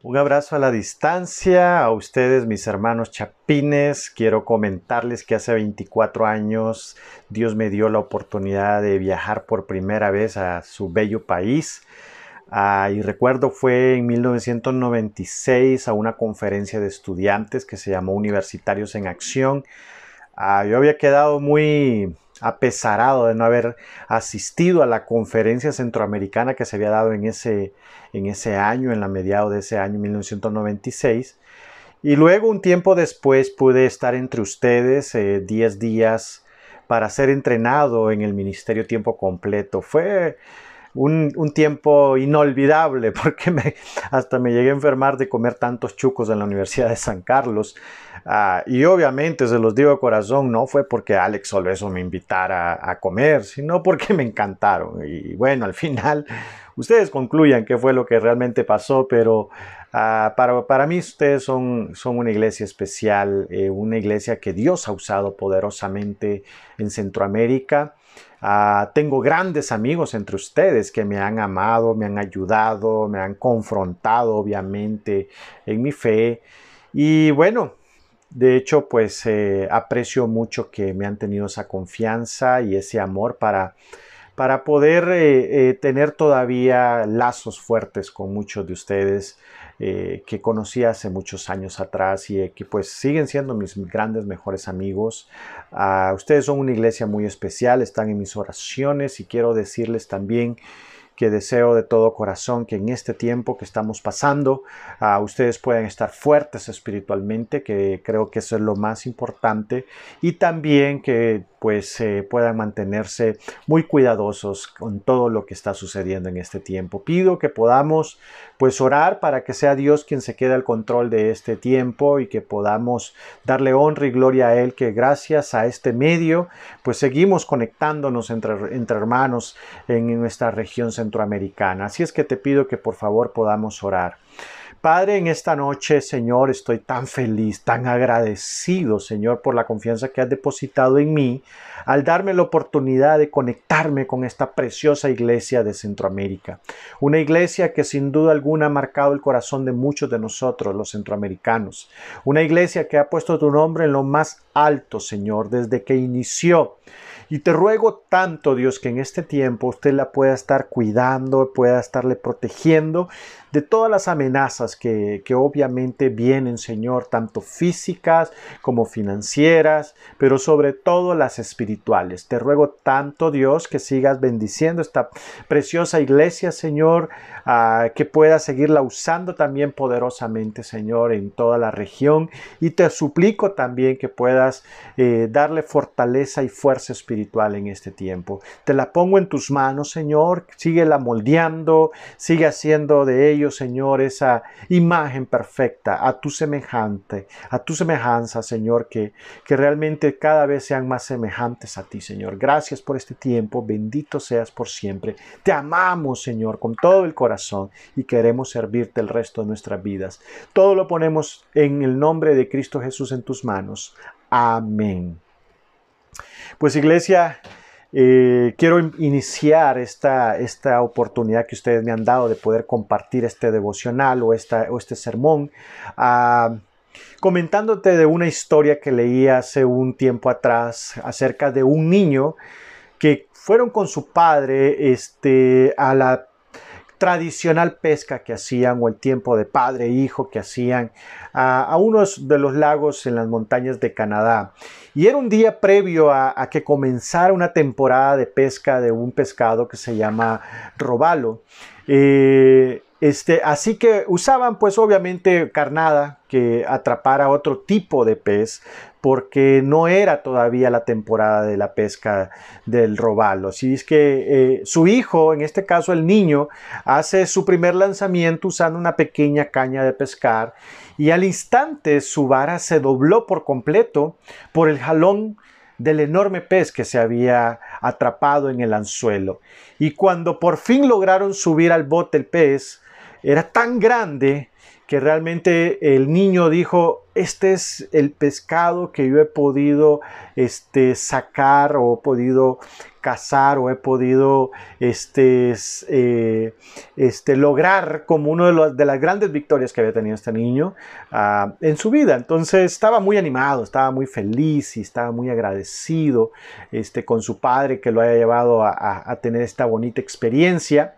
Un abrazo a la distancia a ustedes, mis hermanos chapines. Quiero comentarles que hace 24 años Dios me dio la oportunidad de viajar por primera vez a su bello país. Ah, y recuerdo fue en 1996 a una conferencia de estudiantes que se llamó Universitarios en Acción. Ah, yo había quedado muy apesarado de no haber asistido a la conferencia centroamericana que se había dado en ese, en ese año, en la mediado de ese año 1996. Y luego un tiempo después pude estar entre ustedes 10 eh, días para ser entrenado en el ministerio tiempo completo. Fue un, tiempo inolvidable porque hasta me llegué a enfermar de comer tantos chucos en la Universidad de San Carlos. Ah, y obviamente, se los digo de corazón, no fue porque Alex eso me invitara a, comer, sino porque me encantaron. Y bueno, al final, ustedes concluyan qué fue lo que realmente pasó, pero ah, para, para, mí ustedes son, son una iglesia especial, eh, una iglesia que Dios ha usado poderosamente en Centroamérica. Ah, tengo grandes amigos entre ustedes que me han amado, me han ayudado, me han confrontado obviamente en mi fe. Y bueno, de hecho, pues eh, aprecio mucho que me han tenido esa confianza y ese amor para, para poder eh, eh, tener todavía lazos fuertes con muchos de ustedes que conocí hace muchos años atrás y que pues siguen siendo mis grandes mejores amigos. Ah, ustedes son una iglesia muy especial, están en mis oraciones y quiero decirles también que deseo de todo corazón que en este tiempo que estamos pasando uh, ustedes puedan estar fuertes espiritualmente, que creo que eso es lo más importante, y también que pues puedan mantenerse muy cuidadosos con todo lo que está sucediendo en este tiempo. Pido que podamos pues orar para que sea Dios quien se quede al control de este tiempo y que podamos darle honra y gloria a Él, que gracias a este medio pues seguimos conectándonos entre, entre hermanos en nuestra región centroamericana. Así es que te pido que por favor podamos orar. Padre, en esta noche, Señor, estoy tan feliz, tan agradecido, Señor, por la confianza que has depositado en mí al darme la oportunidad de conectarme con esta preciosa iglesia de Centroamérica. Una iglesia que sin duda alguna ha marcado el corazón de muchos de nosotros, los centroamericanos. Una iglesia que ha puesto tu nombre en lo más alto, Señor, desde que inició y te ruego tanto, Dios, que en este tiempo usted la pueda estar cuidando, pueda estarle protegiendo de todas las amenazas que, que obviamente vienen, Señor, tanto físicas como financieras, pero sobre todo las espirituales. Te ruego tanto, Dios, que sigas bendiciendo esta preciosa iglesia, Señor, ah, que pueda seguirla usando también poderosamente, Señor, en toda la región. Y te suplico también que puedas eh, darle fortaleza y fuerza espiritual en este tiempo. Te la pongo en tus manos, Señor. Síguela moldeando, sigue haciendo de ella Señor, esa imagen perfecta a tu semejante, a tu semejanza, Señor, que, que realmente cada vez sean más semejantes a ti, Señor. Gracias por este tiempo, bendito seas por siempre. Te amamos, Señor, con todo el corazón y queremos servirte el resto de nuestras vidas. Todo lo ponemos en el nombre de Cristo Jesús en tus manos. Amén. Pues iglesia, eh, quiero iniciar esta, esta oportunidad que ustedes me han dado de poder compartir este devocional o, esta, o este sermón. Ah, comentándote de una historia que leí hace un tiempo atrás acerca de un niño que fueron con su padre este, a la tradicional pesca que hacían o el tiempo de padre e hijo que hacían a, unos de los lagos en las montañas de Canadá. Y era un día previo a, que comenzara una temporada de pesca de un pescado que se llama robalo. Eh, este, así que usaban pues obviamente carnada que atrapara otro tipo de pez porque no era todavía la temporada de la pesca del robalo. Así es que eh, su hijo, en este caso el niño, hace su primer lanzamiento usando una pequeña caña de pescar y al instante su vara se dobló por completo por el jalón del enorme pez que se había atrapado en el anzuelo. Y cuando por fin lograron subir al bote el pez, era tan grande que realmente el niño dijo, este es el pescado que yo he podido este, sacar o he podido cazar o he podido este, eh, este, lograr como una de, de, las grandes victorias que había tenido este niño uh, en su vida. Entonces estaba muy animado, estaba muy feliz y estaba muy agradecido este, con su padre que lo haya llevado a, a tener esta bonita experiencia.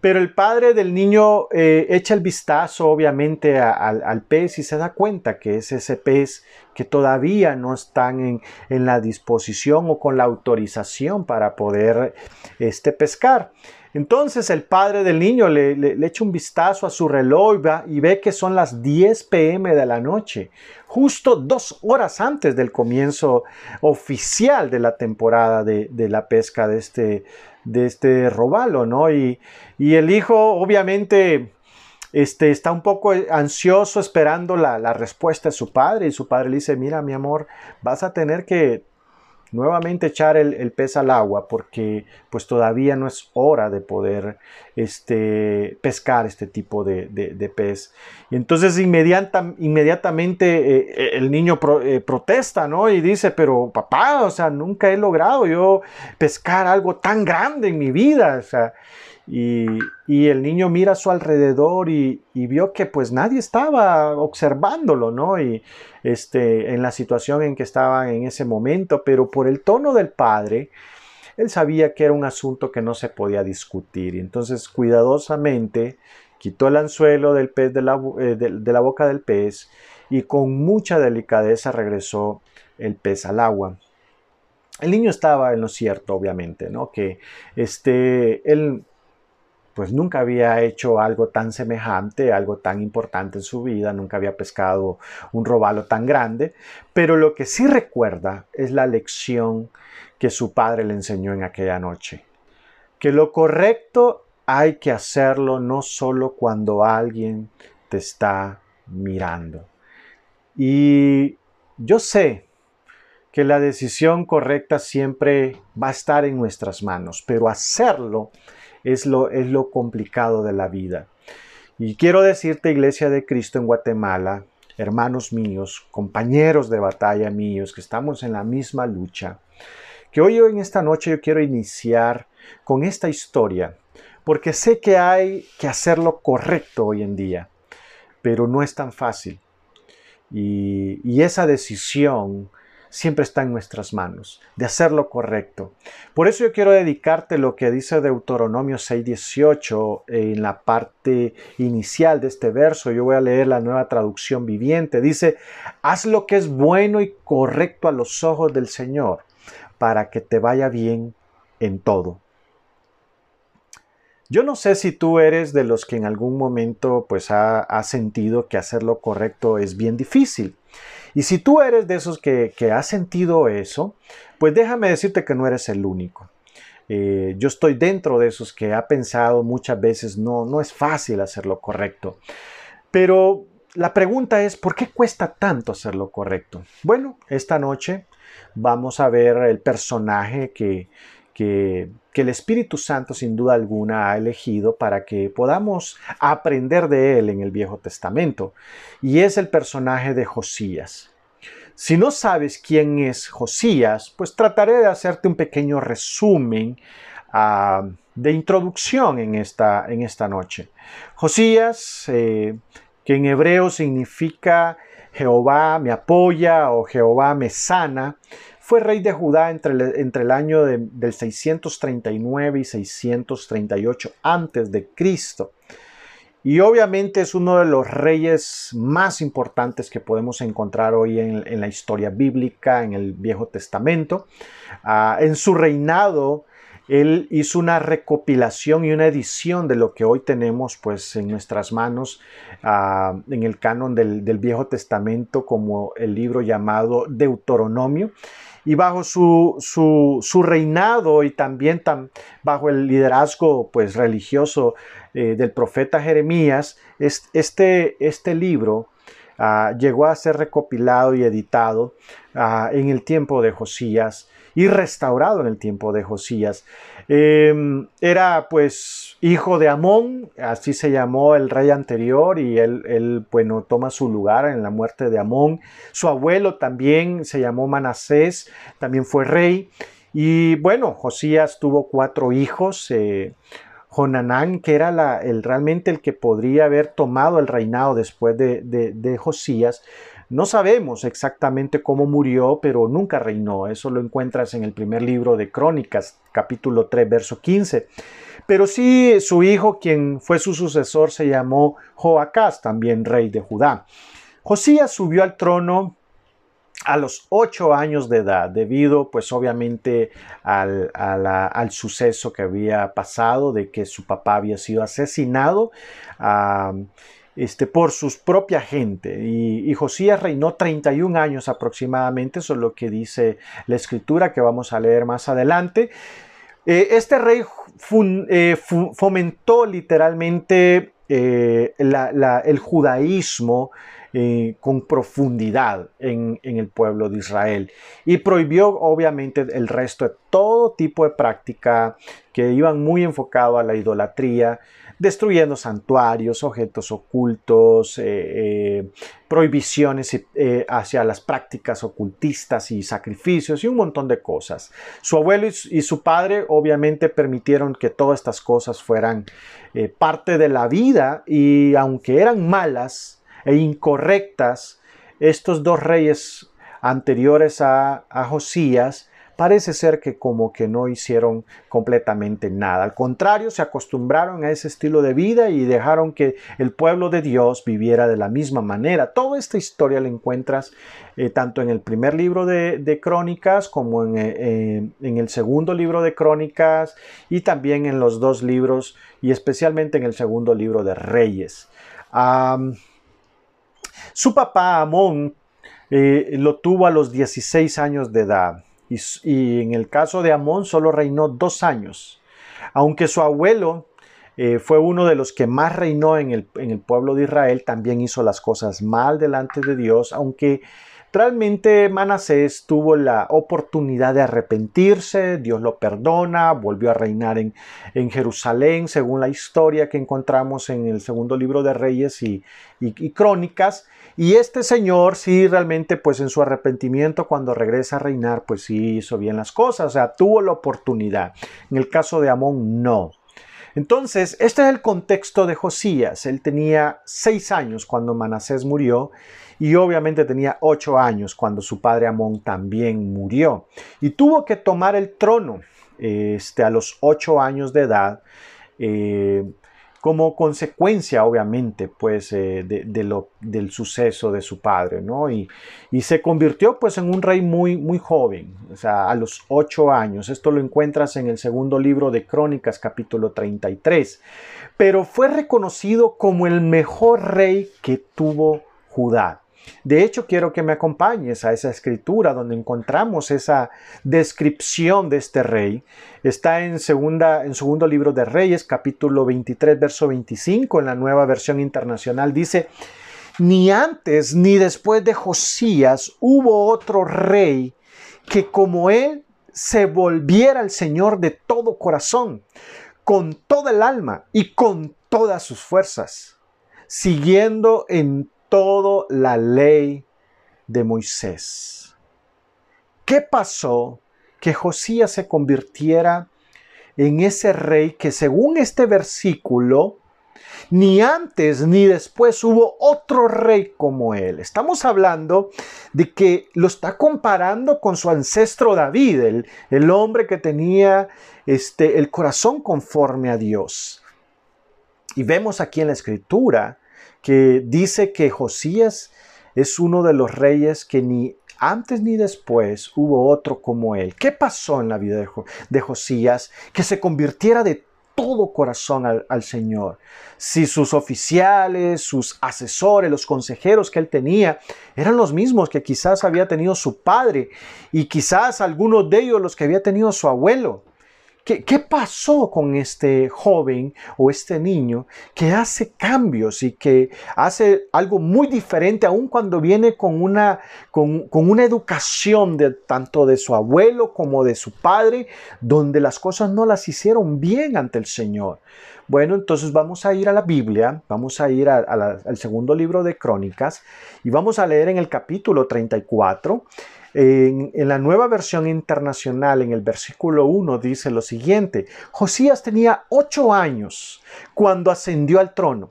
Pero el padre del niño eh, echa el vistazo obviamente al pez y se da cuenta que es ese pez que todavía no están en, en la disposición o con la autorización para poder este, pescar. Entonces el padre del niño le, le, echa un vistazo a su reloj y ve que son las 10 pm de la noche, justo dos horas antes del comienzo oficial de la temporada de, de la pesca de este, de este robalo, ¿no? Y, y el hijo obviamente este, está un poco ansioso esperando la, la, respuesta de su padre y su padre le dice, mira mi amor, vas a tener que nuevamente echar el, pez al agua porque pues todavía no es hora de poder este, pescar este tipo de, pez. Y entonces inmediata, inmediatamente eh, el niño eh, protesta, ¿no? Y dice, pero papá, o sea, nunca he logrado yo pescar algo tan grande en mi vida, o sea, y, el niño mira a su alrededor y, vio que pues nadie estaba observándolo, ¿no? Y este, en la situación en que estaba en ese momento, pero por el tono del padre, él sabía que era un asunto que no se podía discutir. Y entonces cuidadosamente quitó el anzuelo del pez de la, eh, de la boca del pez y con mucha delicadeza regresó el pez al agua. El niño estaba en lo cierto, obviamente, ¿no? Que este, él pues nunca había hecho algo tan semejante, algo tan importante en su vida, nunca había pescado un robalo tan grande, pero lo que sí recuerda es la lección que su padre le enseñó en aquella noche, que lo correcto hay que hacerlo no solo cuando alguien te está mirando. Y yo sé que la decisión correcta siempre va a estar en nuestras manos, pero hacerlo es lo, es lo complicado de la vida. Y quiero decirte, Iglesia de Cristo en Guatemala, hermanos míos, compañeros de batalla míos, que estamos en la misma lucha, que hoy en esta noche yo quiero iniciar con esta historia, porque sé que hay que hacerlo correcto hoy en día, pero no es tan fácil. Y, y esa decisión siempre está en nuestras manos, de hacer lo correcto. Por eso yo quiero dedicarte lo que dice Deuteronomio 6:18 en la parte inicial de este verso. Yo voy a leer la nueva traducción viviente. Dice, haz lo que es bueno y correcto a los ojos del Señor, para que te vaya bien en todo. Yo no sé si tú eres de los que en algún momento pues ha, ha sentido que hacer lo correcto es bien difícil. Y si tú eres de esos que, que has sentido eso, pues déjame decirte que no eres el único. Eh, yo estoy dentro de esos que ha pensado muchas veces no, no es fácil hacer lo correcto. Pero la pregunta es, ¿por qué cuesta tanto hacer lo correcto? Bueno, esta noche vamos a ver el personaje que, que, el Espíritu Santo sin duda alguna ha elegido para que podamos aprender de él en el Viejo Testamento. Y es el personaje de Josías. Si no sabes quién es Josías, pues trataré de hacerte un pequeño resumen ah, de introducción en esta, en esta noche. Josías, eh, que en hebreo significa Jehová me apoya o Jehová me sana, fue rey de Judá entre el, entre el año del 639 y 638 antes de Cristo. Y obviamente es uno de los reyes más importantes que podemos encontrar hoy en, la historia bíblica, en el Viejo Testamento. Ah, en su reinado, él hizo una recopilación y una edición de lo que hoy tenemos pues en nuestras manos ah, en el canon del, del Viejo Testamento como el libro llamado Deuteronomio y bajo su, su, reinado y también bajo el liderazgo pues, religioso eh, del profeta Jeremías, este, este libro ah, llegó a ser recopilado y editado ah, en el tiempo de Josías y restaurado en el tiempo de Josías. Em, era pues hijo de Amón, así se llamó el rey anterior y él, bueno, toma su lugar en la muerte de Amón. Su abuelo también se llamó Manasés, también fue rey. Y bueno, Josías tuvo cuatro hijos. Eh, Jonanán, que era el, realmente el que podría haber tomado el reinado después de, de Josías, no sabemos exactamente cómo murió, pero nunca reinó. Eso lo encuentras en el primer libro de Crónicas, capítulo 3, verso 15. Pero sí, su hijo, quien fue su sucesor, se llamó Joacás, también rey de Judá. Josías subió al trono a los ocho años de edad, debido pues obviamente al, suceso que había pasado de que su papá había sido asesinado. Este, por su propia gente. Y, Josías reinó 31 años aproximadamente, eso es lo que dice la escritura que vamos a leer más adelante. Eh, este rey eh, fomentó literalmente eh, el judaísmo con profundidad en, en, el pueblo de Israel. Y prohibió obviamente el resto de todo tipo de práctica que iban muy enfocado a la idolatría destruyendo santuarios, objetos ocultos, eh, eh, prohibiciones eh, hacia las prácticas ocultistas y sacrificios y un montón de cosas. Su abuelo y su padre obviamente permitieron que todas estas cosas fueran parte de la vida y aunque eran malas e incorrectas, estos dos reyes anteriores a, a Josías parece ser que como que no hicieron completamente nada. Al contrario, se acostumbraron a ese estilo de vida y dejaron que el pueblo de Dios viviera de la misma manera. Toda esta historia la encuentras eh, tanto en el primer libro de, Crónicas como en, eh, en, el segundo libro de Crónicas y también en los dos libros y especialmente en el segundo libro de Reyes. su papá Amón eh, lo tuvo a los 16 años de edad y, en el caso de Amón solo reinó dos años, aunque su abuelo eh, fue uno de los que más reinó en el, en el, pueblo de Israel, también hizo las cosas mal delante de Dios, aunque realmente Manasés tuvo la oportunidad de arrepentirse, Dios lo perdona, volvió a reinar en, Jerusalén, según la historia que encontramos en el segundo libro de Reyes y, y Crónicas, y este señor sí realmente pues en su arrepentimiento cuando regresa a reinar pues sí hizo bien las cosas, o sea, tuvo la oportunidad. En el caso de Amón no. Entonces, este es el contexto de Josías. Él tenía seis años cuando Manasés murió y obviamente tenía ocho años cuando su padre Amón también murió. Y tuvo que tomar el trono este, a los ocho años de edad. Eh, como consecuencia, obviamente, pues eh, de, lo, del suceso de su padre, ¿no? Y, y, se convirtió pues en un rey muy, muy joven, o sea, a los ocho años. Esto lo encuentras en el segundo libro de Crónicas, capítulo 33. Pero fue reconocido como el mejor rey que tuvo Judá. De hecho, quiero que me acompañes a esa escritura donde encontramos esa descripción de este rey. Está en, segunda, en segundo libro de Reyes, capítulo 23, verso 25, en la nueva versión internacional. Dice, ni antes ni después de Josías hubo otro rey que como él se volviera al Señor de todo corazón, con toda el alma y con todas sus fuerzas, siguiendo en toda la ley de Moisés. ¿Qué pasó que Josías se convirtiera en ese rey que según este versículo, ni antes ni después hubo otro rey como él. Estamos hablando de que lo está comparando con su ancestro David, el, hombre que tenía este, el corazón conforme a Dios. Y vemos aquí en la escritura que dice que Josías es uno de los reyes que ni antes ni después hubo otro como él. ¿Qué pasó en la vida de, Josías que se convirtiera de todo corazón al, al, Señor. Si sus oficiales, sus asesores, los consejeros que él tenía eran los mismos que quizás había tenido su padre y quizás algunos de ellos los que había tenido su abuelo. ¿Qué, ¿Qué, pasó con este joven o este niño que hace cambios y que hace algo muy diferente aun cuando viene con una, con una educación de, tanto de su abuelo como de su padre, donde las cosas no las hicieron bien ante el Señor? Bueno, entonces vamos a ir a la Biblia, vamos a ir al segundo libro de Crónicas y vamos a leer en el capítulo 34. En, la nueva versión internacional, en el versículo 1, dice lo siguiente, Josías tenía ocho años cuando ascendió al trono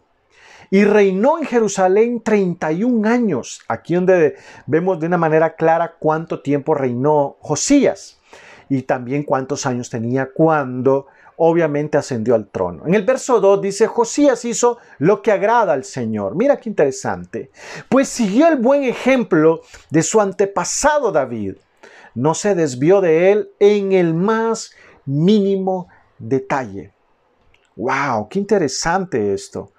y reinó en Jerusalén 31 años, aquí donde vemos de una manera clara cuánto tiempo reinó Josías y también cuántos años tenía cuando obviamente ascendió al trono. En el verso 2 dice, Josías hizo lo que agrada al Señor. Mira qué interesante. Pues siguió el buen ejemplo de su antepasado David. No se desvió de él en el más mínimo detalle. ¡Wow! ¡Qué interesante esto!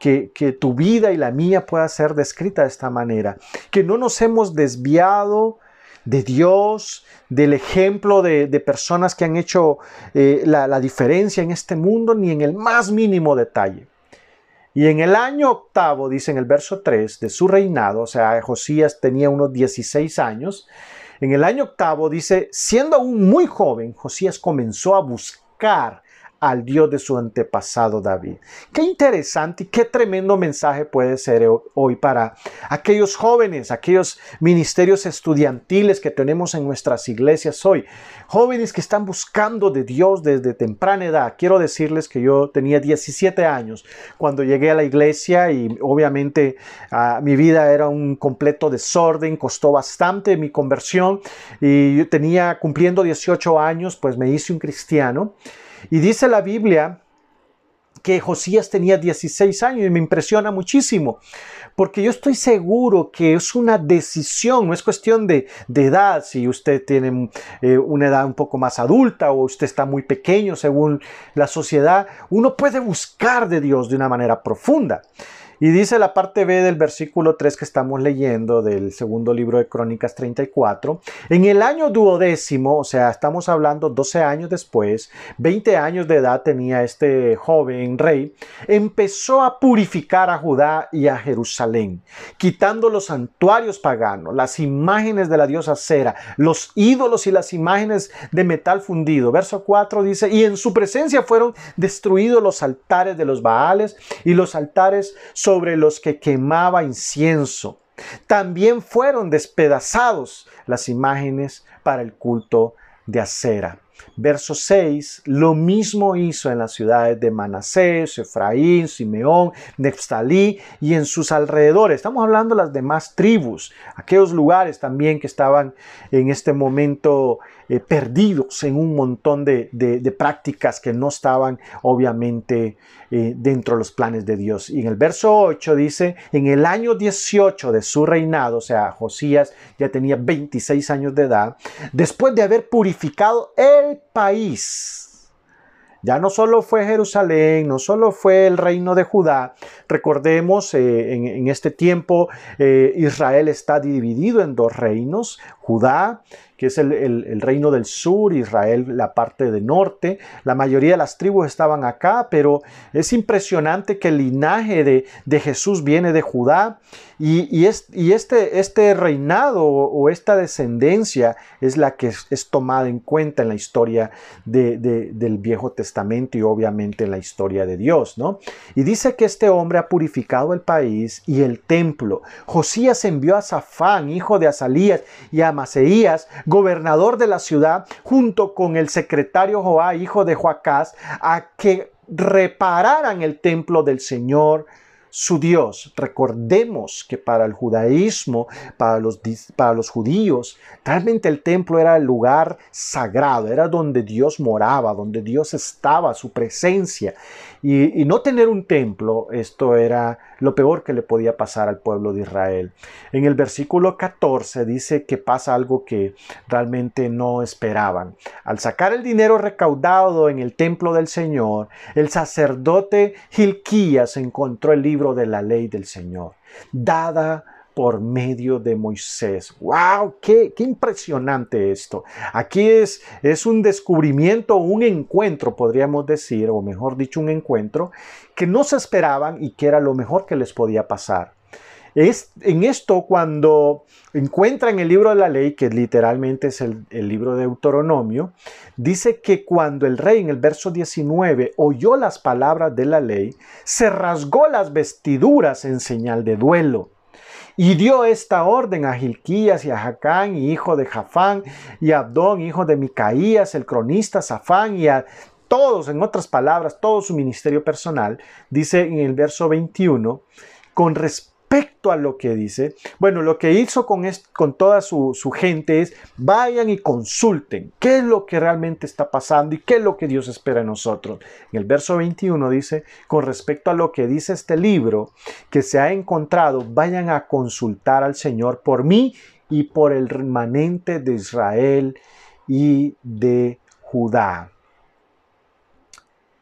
Que, que, tu vida y la mía pueda ser descrita de esta manera. Que no nos hemos desviado de Dios, del ejemplo de, personas que han hecho eh, la, la diferencia en este mundo, ni en el más mínimo detalle. Y en el año octavo, dice en el verso 3 de su reinado, o sea, Josías tenía unos 16 años, en el año octavo dice, siendo aún muy joven, Josías comenzó a buscar al Dios de su antepasado David. Qué interesante y qué tremendo mensaje puede ser hoy para aquellos jóvenes, aquellos ministerios estudiantiles que tenemos en nuestras iglesias hoy. Jóvenes que están buscando de Dios desde temprana edad. Quiero decirles que yo tenía 17 años cuando llegué a la iglesia y obviamente ah, mi vida era un completo desorden, costó bastante mi conversión y yo tenía cumpliendo 18 años, pues me hice un cristiano. Y dice la Biblia que Josías tenía 16 años y me impresiona muchísimo, porque yo estoy seguro que es una decisión, no es cuestión de, edad, si usted tiene eh, una edad un poco más adulta o usted está muy pequeño según la sociedad, uno puede buscar de Dios de una manera profunda. Y dice la parte B del versículo 3 que estamos leyendo del segundo libro de Crónicas 34, en el año duodécimo, o sea, estamos hablando 12 años después, 20 años de edad tenía este joven rey, empezó a purificar a Judá y a Jerusalén, quitando los santuarios paganos, las imágenes de la diosa Cera, los ídolos y las imágenes de metal fundido. Verso 4 dice, y en su presencia fueron destruidos los altares de los Baales y los altares sobre los que quemaba incienso. También fueron despedazados las imágenes para el culto de acera. Verso 6, lo mismo hizo en las ciudades de Manasés, Efraín, Simeón, Neftalí y en sus alrededores. Estamos hablando de las demás tribus, aquellos lugares también que estaban en este momento eh, perdidos en un montón de, prácticas que no estaban obviamente eh, dentro de los planes de Dios. Y en el verso 8 dice, en el año 18 de su reinado, o sea, Josías ya tenía 26 años de edad, después de haber purificado el país, ya no solo fue Jerusalén, no solo fue el reino de Judá. Recordemos, eh, en, este tiempo Israel está dividido en dos reinos, Judá que es el, reino del sur, Israel la parte del norte. La mayoría de las tribus estaban acá, pero es impresionante que el linaje de, de Jesús viene de Judá y, y, este, este, reinado o esta descendencia es la que es, tomada en cuenta en la historia del Viejo Testamento y obviamente en la historia de Dios, ¿no? Y dice que este hombre ha purificado el país y el templo. Josías envió a Safán, hijo de Azalías, y a Maseías, gobernador de la ciudad, junto con el secretario Joá, hijo de Joacás, a que repararan el templo del Señor su Dios. Recordemos que para el judaísmo, para los, para los judíos, realmente el templo era el lugar sagrado, era donde Dios moraba, donde Dios estaba, su presencia. Y, no tener un templo, esto era lo peor que le podía pasar al pueblo de Israel. En el versículo 14 dice que pasa algo que realmente no esperaban. Al sacar el dinero recaudado en el templo del Señor, el sacerdote Gilquías encontró el libro de la ley del Señor, dada por medio de Moisés. ¡Wow! ¡Qué, impresionante esto! Aquí es, es un descubrimiento, un encuentro, podríamos decir, o mejor dicho, un encuentro que no se esperaban y que era lo mejor que les podía pasar. Es en esto cuando encuentran el libro de la ley, que literalmente es el, el, libro de Deuteronomio, dice que cuando el rey en el verso 19 oyó las palabras de la ley, se rasgó las vestiduras en señal de duelo. Y dio esta orden a Gilquías y a Jacán, hijo de Jafán, y a Abdón, hijo de Micaías, el cronista Safán, y a todos, en otras palabras, todo su ministerio personal, dice en el verso 21, con respecto respecto a lo que dice, bueno, lo que hizo con, con toda su, su, gente es vayan y consulten qué es lo que realmente está pasando y qué es lo que Dios espera de nosotros. En el verso 21 dice, con respecto a lo que dice este libro que se ha encontrado, vayan a consultar al Señor por mí y por el remanente de Israel y de Judá.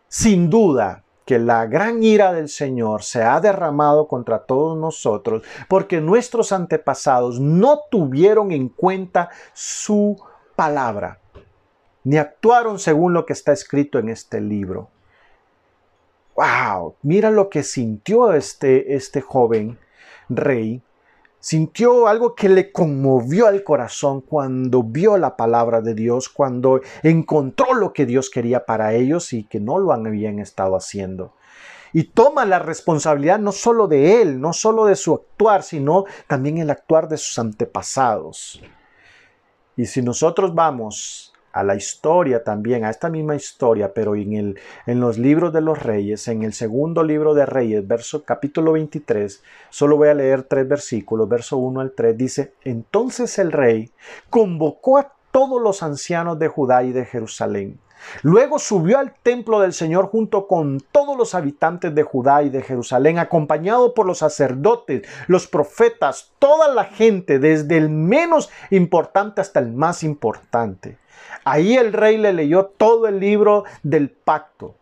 Sin duda, la gran ira del Señor se ha derramado contra todos nosotros porque nuestros antepasados no tuvieron en cuenta su palabra, ni actuaron según lo que está escrito en este libro. ¡Wow! Mira lo que sintió este, este joven rey sintió algo que le conmovió al corazón cuando vio la palabra de Dios, cuando encontró lo que Dios quería para ellos y que no lo habían estado haciendo. Y toma la responsabilidad no solo de él, no solo de su actuar, sino también el actuar de sus antepasados. Y si nosotros vamos a la historia también, a esta misma historia, pero en, el, en los libros de los reyes, en el segundo libro de reyes, verso capítulo 23, solo voy a leer tres versículos, verso 1 al 3, dice, entonces el rey convocó a todos los ancianos de Judá y de Jerusalén. Luego subió al templo del Señor junto con todos los habitantes de Judá y de Jerusalén, acompañado por los sacerdotes, los profetas, toda la gente, desde el menos importante hasta el más importante. Ahí el rey le leyó todo el libro del pacto.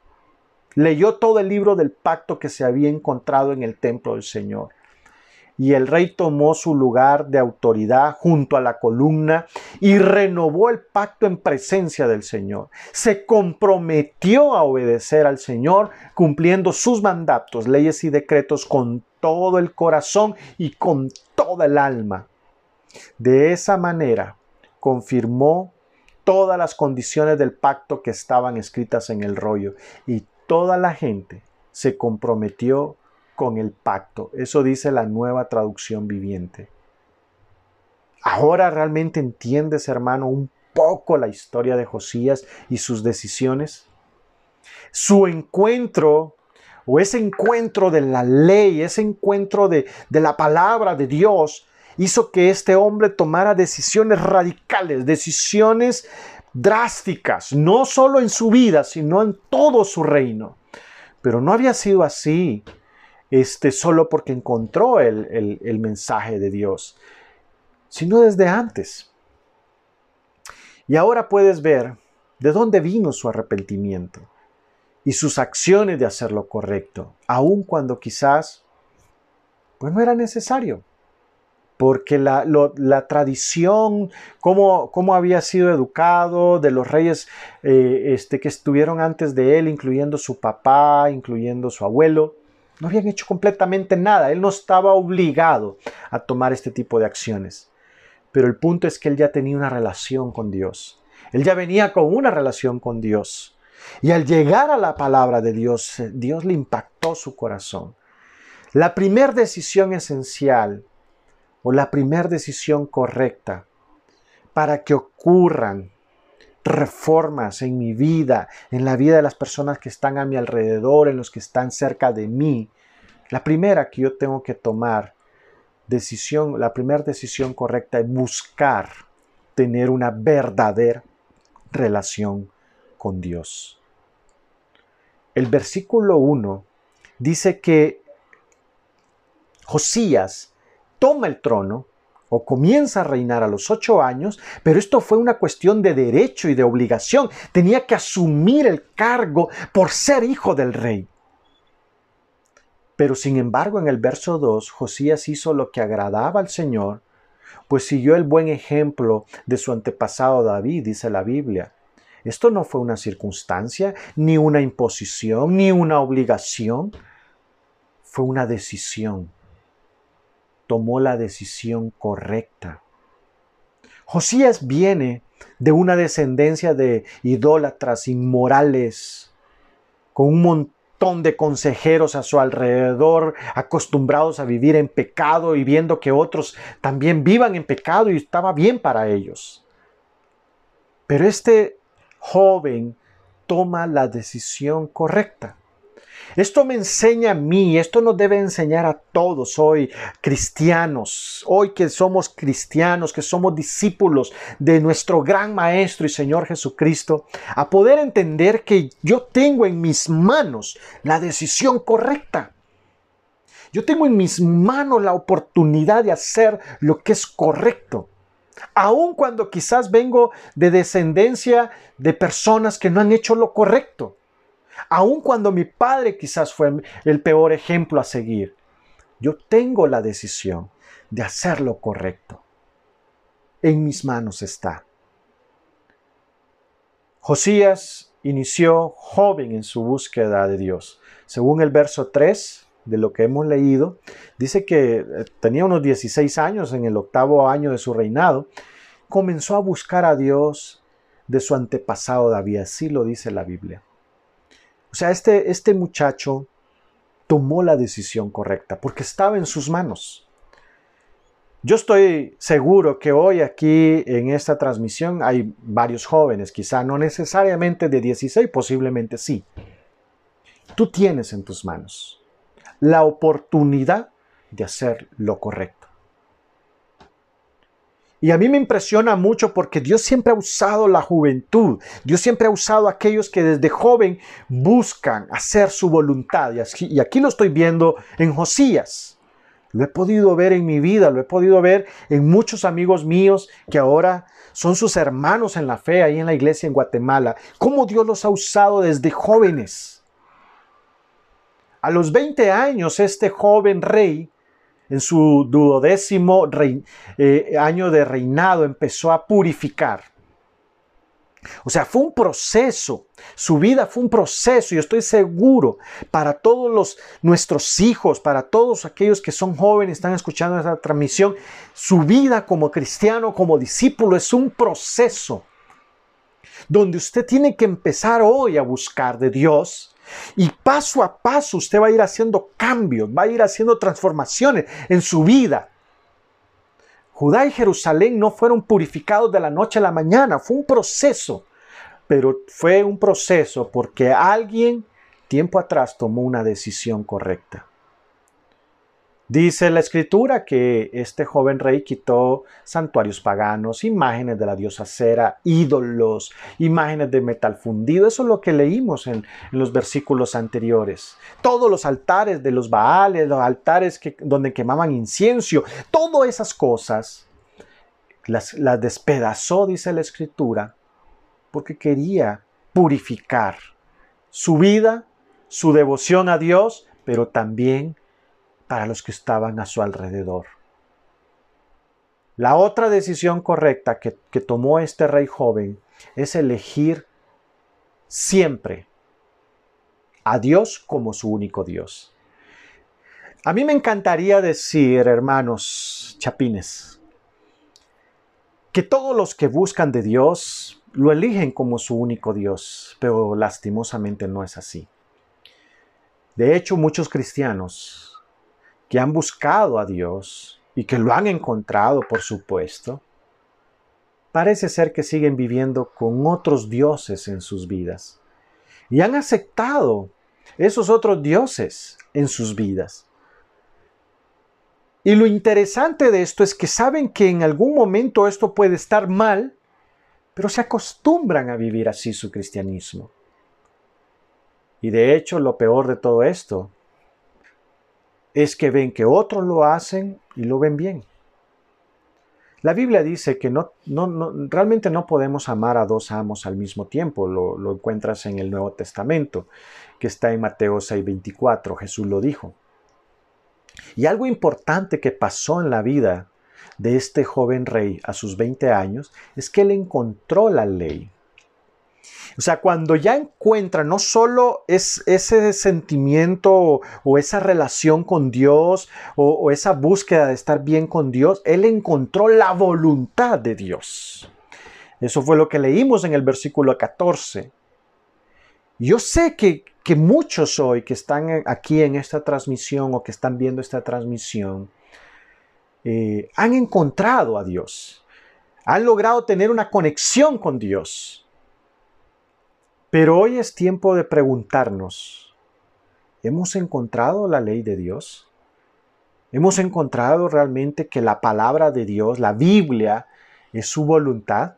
Leyó todo el libro del pacto que se había encontrado en el templo del Señor. Y el rey tomó su lugar de autoridad junto a la columna y renovó el pacto en presencia del Señor. Se comprometió a obedecer al Señor cumpliendo sus mandatos, leyes y decretos con todo el corazón y con toda el alma. De esa manera confirmó todas las condiciones del pacto que estaban escritas en el rollo y toda la gente se comprometió con el pacto. Eso dice la nueva traducción viviente. Ahora realmente entiendes, hermano, un poco la historia de Josías y sus decisiones. Su encuentro o ese encuentro de la ley, ese encuentro de, de la palabra de Dios, hizo que este hombre tomara decisiones radicales, decisiones drásticas, no solo en su vida, sino en todo su reino. Pero no había sido así este, solo porque encontró el, el mensaje de Dios, sino desde antes. Y ahora puedes ver de dónde vino su arrepentimiento y sus acciones de hacer lo correcto, aun cuando quizás pues no era necesario porque la, tradición, cómo, cómo, había sido educado de los reyes eh, este, que estuvieron antes de él, incluyendo su papá, incluyendo su abuelo, no habían hecho completamente nada. Él no estaba obligado a tomar este tipo de acciones. Pero el punto es que él ya tenía una relación con Dios. Él ya venía con una relación con Dios. Y al llegar a la palabra de Dios, Dios le impactó su corazón. La primera decisión esencial o la primera decisión correcta para que ocurran reformas en mi vida, en la vida de las personas que están a mi alrededor, en los que están cerca de mí. La primera que yo tengo que tomar decisión, la primera decisión correcta es buscar tener una verdadera relación con Dios. El versículo 1 dice que Josías toma el trono o comienza a reinar a los ocho años, pero esto fue una cuestión de derecho y de obligación. Tenía que asumir el cargo por ser hijo del rey. Pero sin embargo en el verso 2, Josías hizo lo que agradaba al Señor, pues siguió el buen ejemplo de su antepasado David, dice la Biblia. Esto no fue una circunstancia, ni una imposición, ni una obligación, fue una decisión. Tomó la decisión correcta. Josías viene de una descendencia de idólatras inmorales, con un montón de consejeros a su alrededor, acostumbrados a vivir en pecado y viendo que otros también vivan en pecado y estaba bien para ellos. Pero este joven toma la decisión correcta. Esto me enseña a mí, esto nos debe enseñar a todos hoy, cristianos, hoy que somos cristianos, que somos discípulos de nuestro gran Maestro y Señor Jesucristo, a poder entender que yo tengo en mis manos la decisión correcta. Yo tengo en mis manos la oportunidad de hacer lo que es correcto. Aun cuando quizás vengo de descendencia de personas que no han hecho lo correcto aun cuando mi padre quizás fue el peor ejemplo a seguir, yo tengo la decisión de hacer lo correcto. En mis manos está. Josías inició joven en su búsqueda de Dios. Según el verso 3 de lo que hemos leído, dice que eh, tenía unos 16 años en el octavo año de su reinado, comenzó a buscar a Dios de su antepasado David, así lo dice la Biblia. O sea, este, este muchacho tomó la decisión correcta porque estaba en sus manos. Yo estoy seguro que hoy aquí en esta transmisión hay varios jóvenes, quizá no necesariamente de 16, posiblemente sí. Tú tienes en tus manos la oportunidad de hacer lo correcto. Y a mí me impresiona mucho porque Dios siempre ha usado la juventud. Dios siempre ha usado a aquellos que desde joven buscan hacer su voluntad. Y aquí, lo estoy viendo en Josías. Lo he podido ver en mi vida, lo he podido ver en muchos amigos míos que ahora son sus hermanos en la fe ahí en la iglesia en Guatemala. Cómo Dios los ha usado desde jóvenes. A los 20 años este joven rey en su duodécimo eh, año de reinado empezó a purificar. O sea, fue un proceso. Su vida fue un proceso. Y estoy seguro para todos los, nuestros hijos, para todos aquellos que son jóvenes, están escuchando esta transmisión, su vida como cristiano, como discípulo, es un proceso donde usted tiene que empezar hoy a buscar de Dios y paso a paso usted va a ir haciendo cambios, va a ir haciendo transformaciones en su vida. Judá y Jerusalén no fueron purificados de la noche a la mañana, fue un proceso, pero fue un proceso porque alguien tiempo atrás tomó una decisión correcta. Dice la escritura que este joven rey quitó santuarios paganos, imágenes de la diosa Cera, ídolos, imágenes de metal fundido. Eso es lo que leímos en, los versículos anteriores. Todos los altares de los Baales, los altares que, donde quemaban incienso, todas esas cosas las, las despedazó, dice la escritura, porque quería purificar su vida, su devoción a Dios, pero también para los que estaban a su alrededor. La otra decisión correcta que, tomó este rey joven es elegir siempre a Dios como su único Dios. A mí me encantaría decir, hermanos chapines, que todos los que buscan de Dios lo eligen como su único Dios, pero lastimosamente no es así. De hecho, muchos cristianos que han buscado a Dios y que lo han encontrado, por supuesto, parece ser que siguen viviendo con otros dioses en sus vidas. Y han aceptado esos otros dioses en sus vidas. Y lo interesante de esto es que saben que en algún momento esto puede estar mal, pero se acostumbran a vivir así su cristianismo. Y de hecho lo peor de todo esto es que ven que otros lo hacen y lo ven bien. La Biblia dice que no, no, realmente no podemos amar a dos amos al mismo tiempo. Lo, encuentras en el Nuevo Testamento, que está en Mateo 6:24. Jesús lo dijo. Y algo importante que pasó en la vida de este joven rey a sus 20 años es que él encontró la ley. O sea, cuando ya encuentra no solo es ese sentimiento o, esa relación con Dios o, o esa búsqueda de estar bien con Dios, él encontró la voluntad de Dios. Eso fue lo que leímos en el versículo 14. Yo sé que, que muchos hoy que están aquí en esta transmisión o que están viendo esta transmisión eh, han encontrado a Dios, han logrado tener una conexión con Dios. Pero hoy es tiempo de preguntarnos, ¿hemos encontrado la ley de Dios? ¿Hemos encontrado realmente que la palabra de Dios, la Biblia, es su voluntad?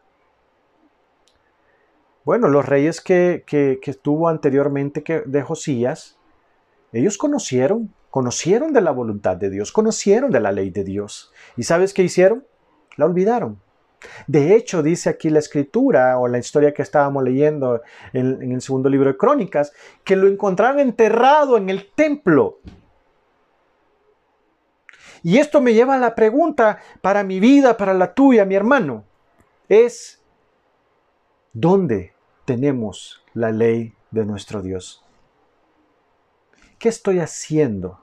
Bueno, los reyes que, que, tuvo anteriormente que, de Josías, ellos conocieron, conocieron de la voluntad de Dios, conocieron de la ley de Dios. ¿Y sabes qué hicieron? La olvidaron. De hecho, dice aquí la escritura o la historia que estábamos leyendo en, el segundo libro de Crónicas, que lo encontraron enterrado en el templo. Y esto me lleva a la pregunta para mi vida, para la tuya, mi hermano. Es, ¿dónde tenemos la ley de nuestro Dios? ¿Qué estoy haciendo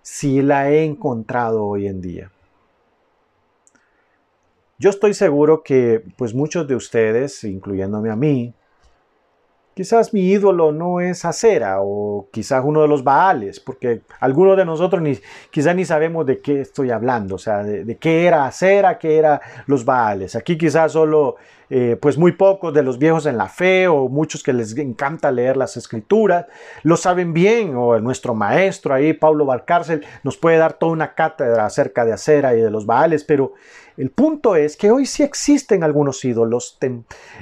si la he encontrado hoy en día? Yo estoy seguro que pues muchos de ustedes, incluyéndome a mí, Quizás mi ídolo no es acera o quizás uno de los Baales, porque algunos de nosotros ni, quizás ni sabemos de qué estoy hablando, o sea, de, qué era acera, qué era los Baales. Aquí quizás solo, eh, pues muy pocos de los viejos en la fe o muchos que les encanta leer las escrituras, lo saben bien, o nuestro maestro ahí, Pablo Valcárcel, nos puede dar toda una cátedra acerca de acera y de los Baales, pero el punto es que hoy sí existen algunos ídolos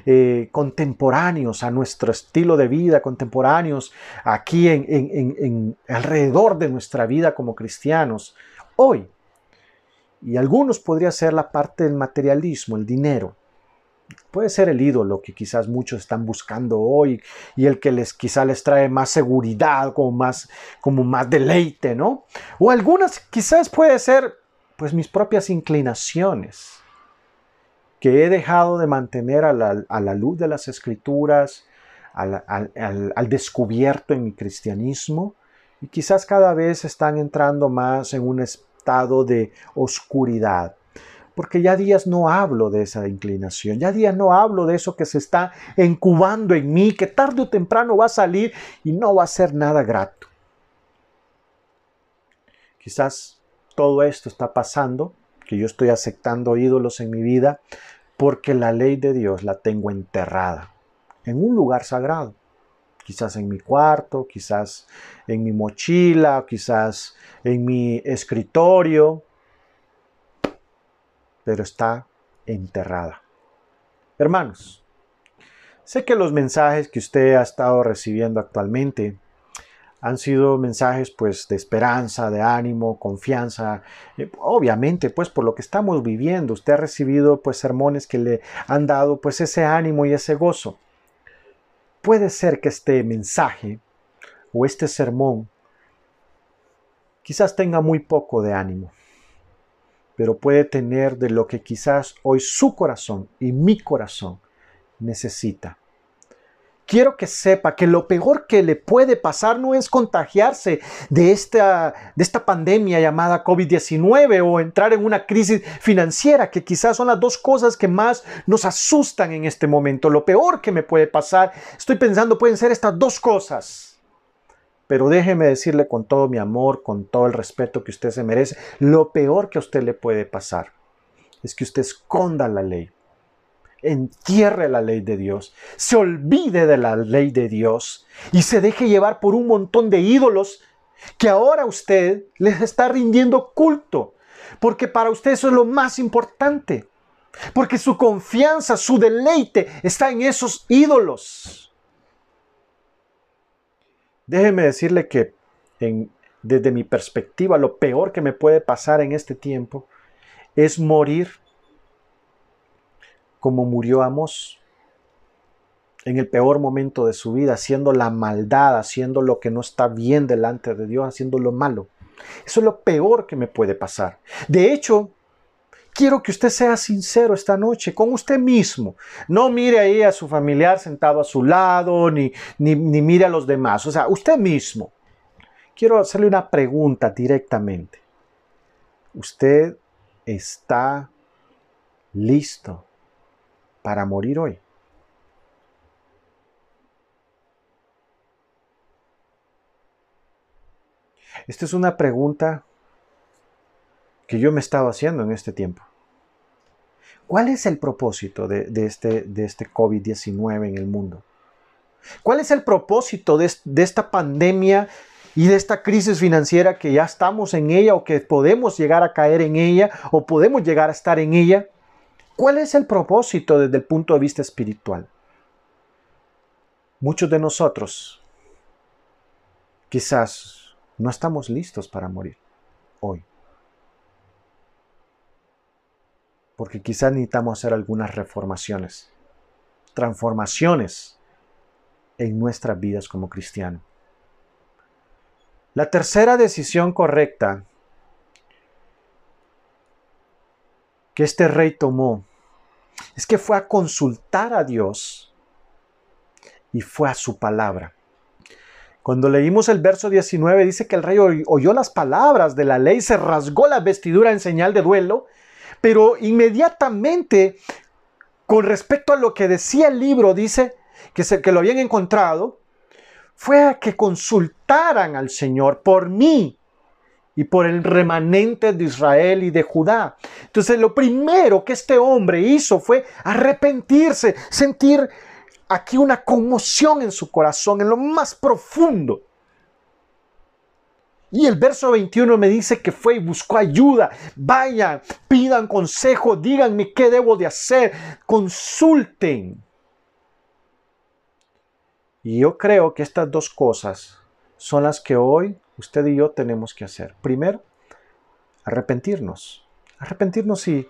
eh, contemporáneos a nuestro estilo de vida, contemporáneos aquí en, alrededor de nuestra vida como cristianos. Hoy. Y algunos podría ser la parte del materialismo, el dinero. Puede ser el ídolo que quizás muchos están buscando hoy y el que les quizás les trae más seguridad, como más, como más deleite, ¿no? O algunas quizás puede ser pues mis propias inclinaciones que he dejado de mantener a la, luz de las escrituras, al, al, descubierto en mi cristianismo, y quizás cada vez están entrando más en un estado de oscuridad. Porque ya días no hablo de esa inclinación, ya días no hablo de eso que se está incubando en mí, que tarde o temprano va a salir y no va a ser nada grato. Quizás todo esto está pasando, que yo estoy aceptando ídolos en mi vida, porque la ley de Dios la tengo enterrada en un lugar sagrado. Quizás en mi cuarto, quizás en mi mochila, quizás en mi escritorio, pero está enterrada. Hermanos, sé que los mensajes que usted ha estado recibiendo actualmente han sido mensajes pues de esperanza, de ánimo, confianza. Eh, obviamente pues por lo que estamos viviendo, usted ha recibido pues sermones que le han dado pues ese ánimo y ese gozo. Puede ser que este mensaje o este sermón quizás tenga muy poco de ánimo, pero puede tener de lo que quizás hoy su corazón y mi corazón necesita quiero que sepa que lo peor que le puede pasar no es contagiarse de esta, de esta pandemia llamada COVID-19 o entrar en una crisis financiera, que quizás son las dos cosas que más nos asustan en este momento. Lo peor que me puede pasar, estoy pensando, pueden ser estas dos cosas. Pero déjeme decirle con todo mi amor, con todo el respeto que usted se merece, lo peor que a usted le puede pasar es que usted esconda la ley entierre la ley de Dios, se olvide de la ley de Dios y se deje llevar por un montón de ídolos que ahora usted les está rindiendo culto, porque para usted eso es lo más importante, porque su confianza, su deleite está en esos ídolos. Déjeme decirle que desde mi perspectiva lo peor que me puede pasar en este tiempo es morir como murió Amos en el peor momento de su vida, haciendo la maldad, haciendo lo que no está bien delante de Dios, haciendo lo malo. Eso es lo peor que me puede pasar. De hecho, quiero que usted sea sincero esta noche con usted mismo. No mire ahí a su familiar sentado a su lado, ni, ni, ni mire a los demás. O sea, usted mismo. Quiero hacerle una pregunta directamente. ¿Usted está listo para morir hoy? Esta es una pregunta que yo me he estado haciendo en este tiempo. ¿Cuál es el propósito de, este, de este COVID-19 en el mundo? ¿Cuál es el propósito de, de esta pandemia y de esta crisis financiera que ya estamos en ella o que podemos llegar a caer en ella o podemos llegar a estar en ella? ¿Cuál es el propósito desde el punto de vista espiritual? Muchos de nosotros quizás no estamos listos para morir hoy. Porque quizás necesitamos hacer algunas reformaciones, transformaciones en nuestras vidas como cristianos. La tercera decisión correcta que este rey tomó es que fue a consultar a Dios y fue a su palabra. Cuando leímos el verso 19 dice que el rey oyó las palabras de la ley, se rasgó la vestidura en señal de duelo, pero inmediatamente con respecto a lo que decía el libro dice que, se, que lo habían encontrado, fue a que consultaran al Señor por mí y por el remanente de Israel y de Judá. Entonces lo primero que este hombre hizo fue arrepentirse, sentir aquí una conmoción en su corazón, en lo más profundo. Y el verso 21 me dice que fue y buscó ayuda. Vayan, pidan consejo, díganme qué debo de hacer, consulten. Y yo creo que estas dos cosas son las que hoy usted y yo tenemos que hacer. Primero, arrepentirnos. Arrepentirnos si,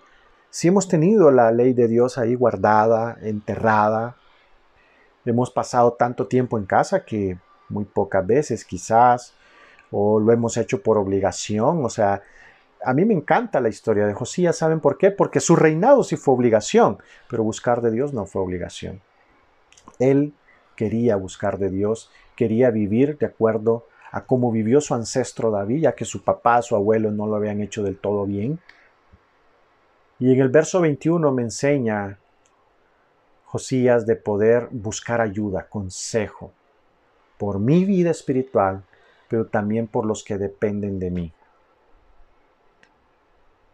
si hemos tenido la ley de Dios ahí guardada, enterrada. Hemos pasado tanto tiempo en casa que muy pocas veces quizás, o lo hemos hecho por obligación. O sea, a mí me encanta la historia de Josías. ¿Saben por qué? Porque su reinado sí fue obligación, pero buscar de Dios no fue obligación. Él quería buscar de Dios, quería vivir de acuerdo a cómo vivió su ancestro David, ya que su papá, su abuelo no lo habían hecho del todo bien. Y en el verso 21 me enseña Josías de poder buscar ayuda, consejo, por mi vida espiritual, pero también por los que dependen de mí.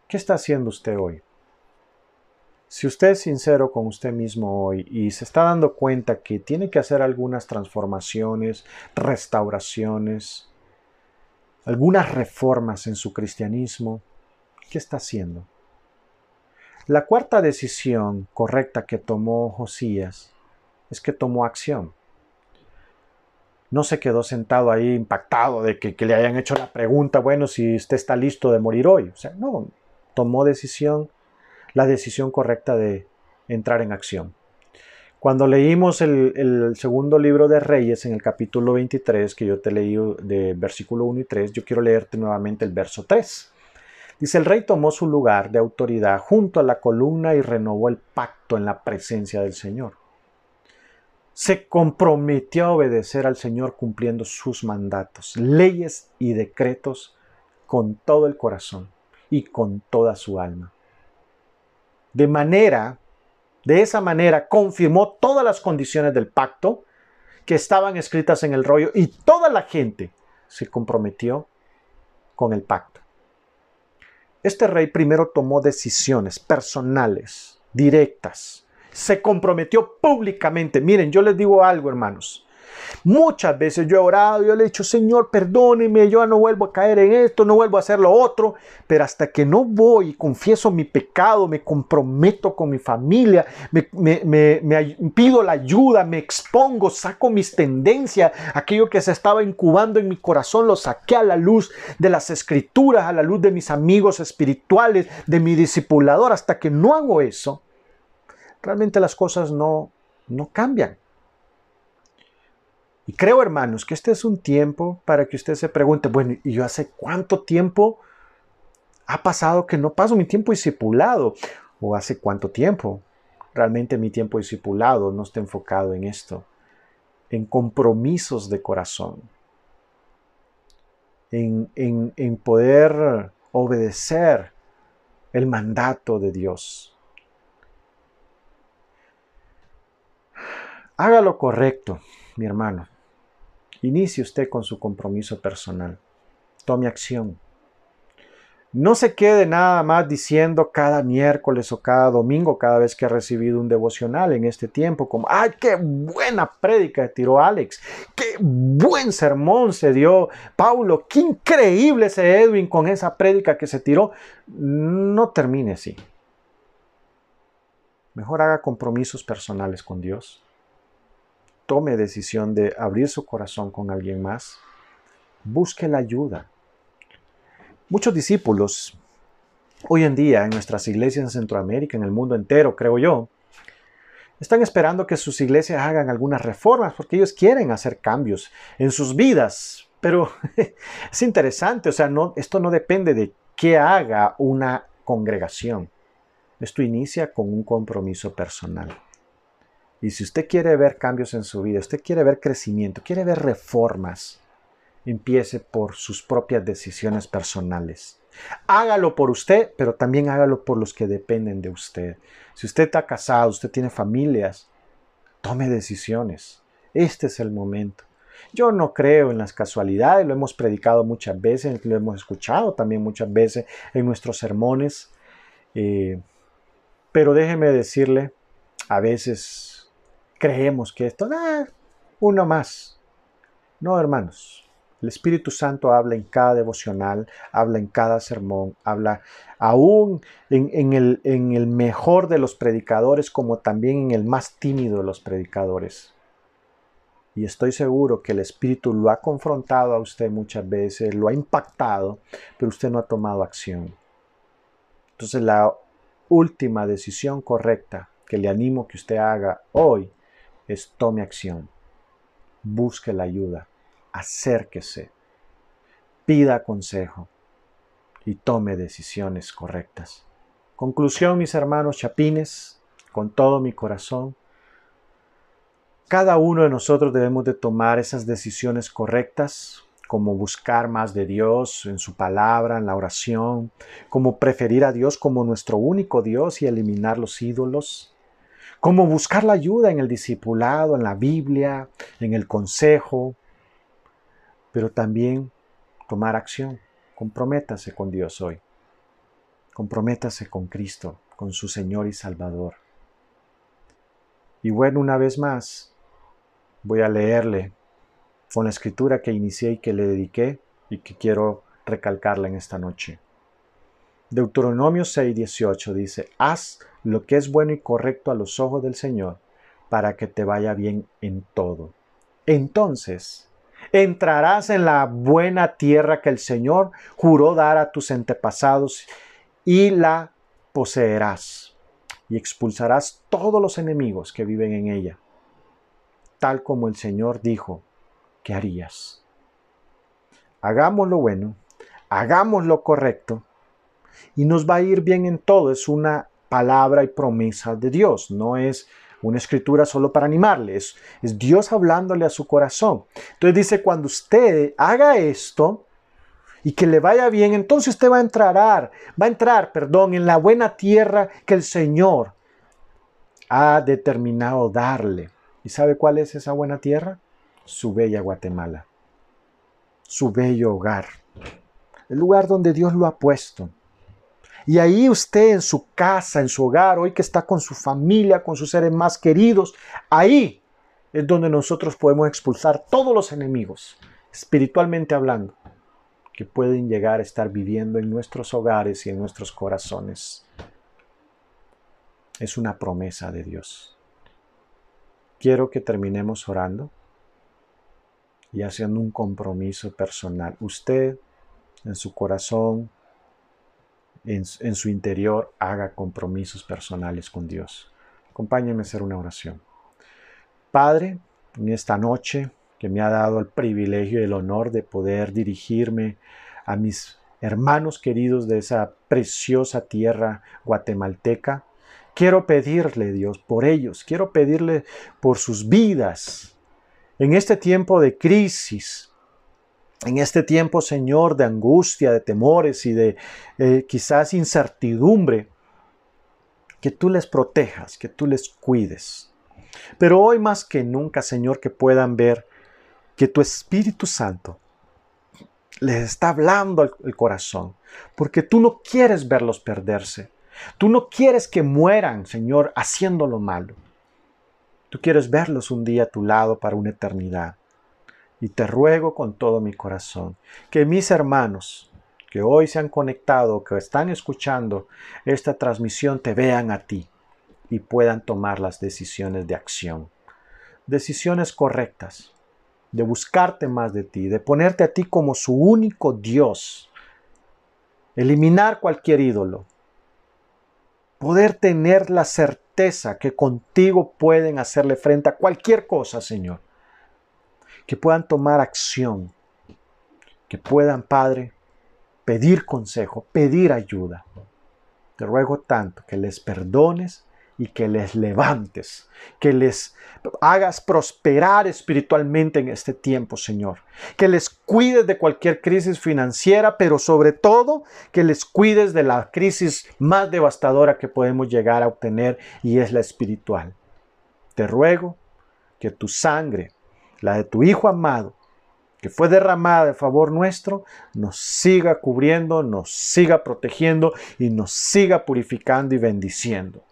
¿Qué está haciendo usted hoy? Si usted es sincero con usted mismo hoy y se está dando cuenta que tiene que hacer algunas transformaciones, restauraciones, algunas reformas en su cristianismo, ¿qué está haciendo? La cuarta decisión correcta que tomó Josías es que tomó acción. No se quedó sentado ahí impactado de que, le hayan hecho la pregunta, bueno, si usted está listo de morir hoy. O sea, no, tomó decisión la decisión correcta de entrar en acción. Cuando leímos el, segundo libro de Reyes en el capítulo 23, que yo te leí de versículo 1 y 3, yo quiero leerte nuevamente el verso 3. Dice, el rey tomó su lugar de autoridad junto a la columna y renovó el pacto en la presencia del Señor. Se comprometió a obedecer al Señor cumpliendo sus mandatos, leyes y decretos con todo el corazón y con toda su alma de manera, de esa manera, confirmó todas las condiciones del pacto que estaban escritas en el rollo y toda la gente se comprometió con el pacto. Este rey primero tomó decisiones personales, directas. Se comprometió públicamente. Miren, yo les digo algo, hermanos. Muchas veces yo he orado, yo le he dicho, Señor, perdóneme, yo no vuelvo a caer en esto, no vuelvo a hacer lo otro, pero hasta que no voy y confieso mi pecado, me comprometo con mi familia, me, pido la ayuda, me expongo, saco mis tendencias, aquello que se estaba incubando en mi corazón, lo saqué a la luz de las escrituras, a la luz de mis amigos espirituales, de mi discipulador, hasta que no hago eso, realmente las cosas no, no cambian. Y creo, hermanos, que este es un tiempo para que usted se pregunte, bueno, ¿y yo hace cuánto tiempo ha pasado que no paso mi tiempo discipulado? ¿O hace cuánto tiempo realmente mi tiempo discipulado no está enfocado en esto? En compromisos de corazón. En, en, en poder obedecer el mandato de Dios. Haga lo correcto, mi hermano. Inicie usted con su compromiso personal. Tome acción. No se quede nada más diciendo cada miércoles o cada domingo, cada vez que ha recibido un devocional en este tiempo, como, ¡ay, qué buena prédica tiró Alex! ¡Qué buen sermón se dio Paulo! ¡Qué increíble ese Edwin con esa prédica que se tiró! No termine así. Mejor haga compromisos personales con Dios tome decisión de abrir su corazón con alguien más, busque la ayuda. Muchos discípulos hoy en día en nuestras iglesias en Centroamérica, en el mundo entero, creo yo, están esperando que sus iglesias hagan algunas reformas porque ellos quieren hacer cambios en sus vidas. Pero es interesante, o sea, no, esto no depende de qué haga una congregación. Esto inicia con un compromiso personal. Y si usted quiere ver cambios en su vida, usted quiere ver crecimiento, quiere ver reformas, empiece por sus propias decisiones personales. Hágalo por usted, pero también hágalo por los que dependen de usted. Si usted está casado, usted tiene familias, tome decisiones. Este es el momento. Yo no creo en las casualidades, lo hemos predicado muchas veces, lo hemos escuchado también muchas veces en nuestros sermones. Eh, pero déjeme decirle, a veces creemos que esto, ah, uno más. No, hermanos. El Espíritu Santo habla en cada devocional, habla en cada sermón, habla aún en, el, en el mejor de los predicadores como también en el más tímido de los predicadores. Y estoy seguro que el Espíritu lo ha confrontado a usted muchas veces, lo ha impactado, pero usted no ha tomado acción. Entonces la última decisión correcta que le animo que usted haga hoy es tome acción, busque la ayuda, acérquese, pida consejo y tome decisiones correctas. Conclusión, mis hermanos chapines, con todo mi corazón, cada uno de nosotros debemos de tomar esas decisiones correctas, como buscar más de Dios en su palabra, en la oración, como preferir a Dios como nuestro único Dios y eliminar los ídolos, como buscar la ayuda en el discipulado, en la Biblia, en el consejo, pero también tomar acción. Comprométase con Dios hoy. Comprométase con Cristo, con su Señor y Salvador. Y bueno, una vez más, voy a leerle con la escritura que inicié y que le dediqué y que quiero recalcarla en esta noche. Deuteronomio 6:18 dice, haz lo que es bueno y correcto a los ojos del Señor, para que te vaya bien en todo. Entonces, entrarás en la buena tierra que el Señor juró dar a tus antepasados y la poseerás y expulsarás todos los enemigos que viven en ella, tal como el Señor dijo que harías. Hagamos lo bueno, hagamos lo correcto y nos va a ir bien en todo. Es una palabra y promesa de Dios, no es una escritura solo para animarles, es Dios hablándole a su corazón. Entonces dice, cuando usted haga esto y que le vaya bien, entonces usted va a entrar, va a entrar, perdón, en la buena tierra que el Señor ha determinado darle. ¿Y sabe cuál es esa buena tierra? Su bella Guatemala, su bello hogar, el lugar donde Dios lo ha puesto y ahí usted en su casa, en su hogar, hoy que está con su familia, con sus seres más queridos, ahí es donde nosotros podemos expulsar todos los enemigos, espiritualmente hablando, que pueden llegar a estar viviendo en nuestros hogares y en nuestros corazones. Es una promesa de Dios. Quiero que terminemos orando y haciendo un compromiso personal. Usted en su corazón, en, su interior haga compromisos personales con Dios. Acompáñenme a hacer una oración. Padre, en esta noche que me ha dado el privilegio y el honor de poder dirigirme a mis hermanos queridos de esa preciosa tierra guatemalteca. Quiero pedirle, Dios, por ellos, quiero pedirle por sus vidas en este tiempo de crisis, en este tiempo, Señor, de angustia, de temores y de eh, quizás incertidumbre, que tú les protejas, que tú les cuides. Pero hoy más que nunca, Señor, que puedan ver que tu Espíritu Santo les está hablando al corazón, porque tú no quieres verlos perderse. Tú no quieres que mueran, Señor, haciendo lo malo. Tú quieres verlos un día a tu lado para una eternidad. Y te ruego con todo mi corazón que mis hermanos que hoy se han conectado, que están escuchando esta transmisión, te vean a ti y puedan tomar las decisiones de acción. Decisiones correctas, de buscarte más de ti, de ponerte a ti como su único Dios, eliminar cualquier ídolo, poder tener la certeza que contigo pueden hacerle frente a cualquier cosa, Señor, que puedan tomar acción, que puedan, Padre, pedir consejo, pedir ayuda. Te ruego tanto que les perdones y que les levantes, que les hagas prosperar espiritualmente en este tiempo, Señor. Que les cuides de cualquier crisis financiera, pero sobre todo que les cuides de la crisis más devastadora que podemos llegar a obtener y es la espiritual. Te ruego que tu sangre, la de tu Hijo amado, que fue derramada en favor nuestro, nos siga cubriendo, nos siga protegiendo y nos siga purificando y bendiciendo.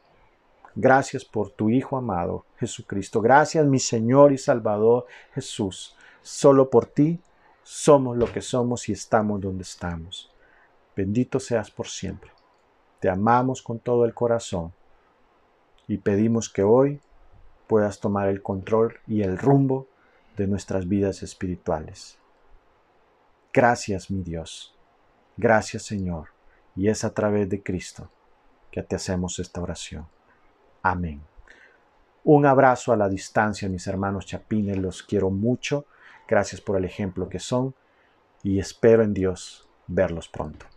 Gracias por tu Hijo amado, Jesucristo. Gracias, mi Señor y Salvador Jesús. Solo por ti somos lo que somos y estamos donde estamos. Bendito seas por siempre. Te amamos con todo el corazón y pedimos que hoy puedas tomar el control y el rumbo de nuestras vidas espirituales. Gracias, mi Dios. Gracias, Señor. Y es a través de Cristo que te hacemos esta oración. Amén. Un abrazo a la distancia, mis hermanos chapines, los quiero mucho. Gracias por el ejemplo que son y espero en Dios verlos pronto.